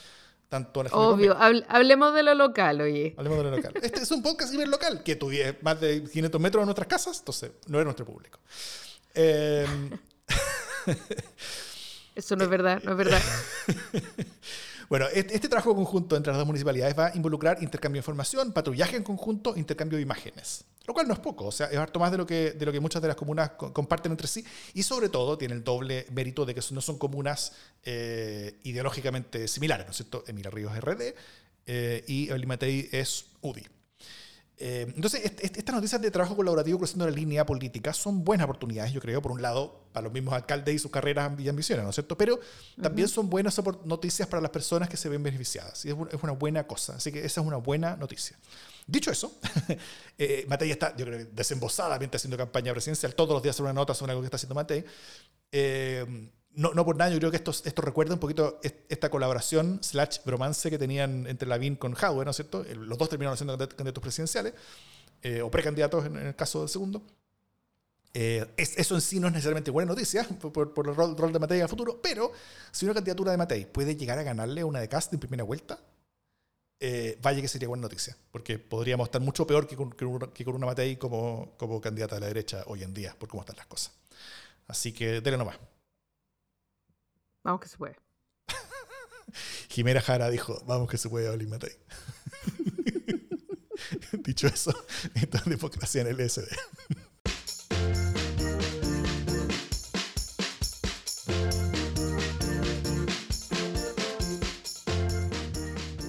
Tanto en Obvio, hablemos de lo local, oye. Hablemos de lo local. Este es un podcast local que tuviera más de 500 metros de nuestras casas, entonces no es nuestro público. Em, Eso no es verdad, no es verdad. Bueno, este, trabajo conjunto entre las dos municipalidades va a involucrar intercambio de información, patrullaje en conjunto, intercambio de imágenes. Lo cual no es poco, o sea, es harto más de lo que, de lo que muchas de las comunas comparten entre sí y sobre todo tiene el doble mérito de que no son comunas eh, ideológicamente similares, ¿no es cierto? Emilia Ríos RD, eh, y Oli Matei es UDI. Eh, entonces, est- est- estas noticias de trabajo colaborativo cruzando la línea política son buenas oportunidades, yo creo, por un lado, para los mismos alcaldes y sus carreras y ambiciones, ¿no es cierto? Pero también son buenas noticias para las personas que se ven beneficiadas. Y es, un- es una buena cosa. Así que esa es una buena noticia. Dicho eso, eh, Matei está, yo creo, que desembosadamente haciendo campaña presidencial. Todos los días hace una nota sobre algo que está haciendo Matei. Eh, no, no por nada, yo creo que esto, esto recuerda un poquito est- esta colaboración slash bromance que tenían entre Lavín con Howard, ¿no es cierto? Los dos terminaron siendo candidat- candidatos presidenciales, eh, o precandidatos en, el caso del segundo. Eh, es- eso en sí no es necesariamente buena noticia por, por- el rol, rol de Matei a futuro, pero si una candidatura de Matei puede llegar a ganarle una de Cast en primera vuelta, eh, vaya que sería buena noticia, porque podríamos estar mucho peor que con, que con una Matei como, como candidata de la derecha hoy en día, por cómo están las cosas. Así que dele nomás. Vamos que se puede. Jimena Jara dijo, vamos que se puede Oli Matei. Dicho eso, esto es democracia en el SD.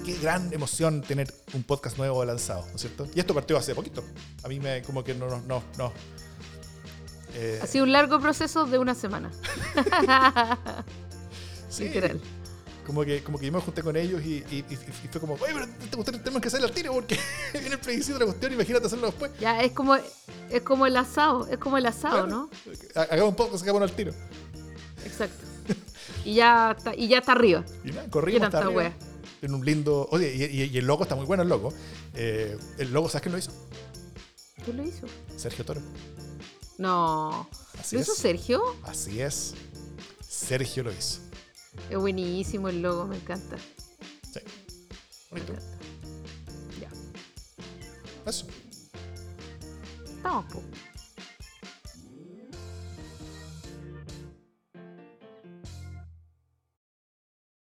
Qué gran emoción tener un podcast nuevo lanzado, ¿no es cierto? Y esto partió hace poquito. A mí me como que no, no, no, no. Eh, Ha sido un largo proceso de una semana. Sí, Literal. Como que, como que yo me junté con ellos y, y- y- y fue como, oye, pero te- te- tenemos que salir al tiro porque viene el plebiscito de la cuestión, imagínate hacerlo después. Ya, es como, es como el asado, es como el asado, ¿no? Ha- Hagamos un poco, sacamos al tiro. Exacto. Y ya está, y ya está arriba. Y nada, ¿Qué corrimos hasta arriba, wea? En un lindo. Oye, y, el logo está muy bueno, el logo. Eh, el logo, ¿sabes quién lo hizo? ¿Quién lo hizo? Sergio Toro. No. Así ¿Lo es. hizo Sergio? Así es. Sergio lo hizo. Es buenísimo el logo, me encanta. Sí. Me Bonito. encanta. Ya. Eso. Estamos, po.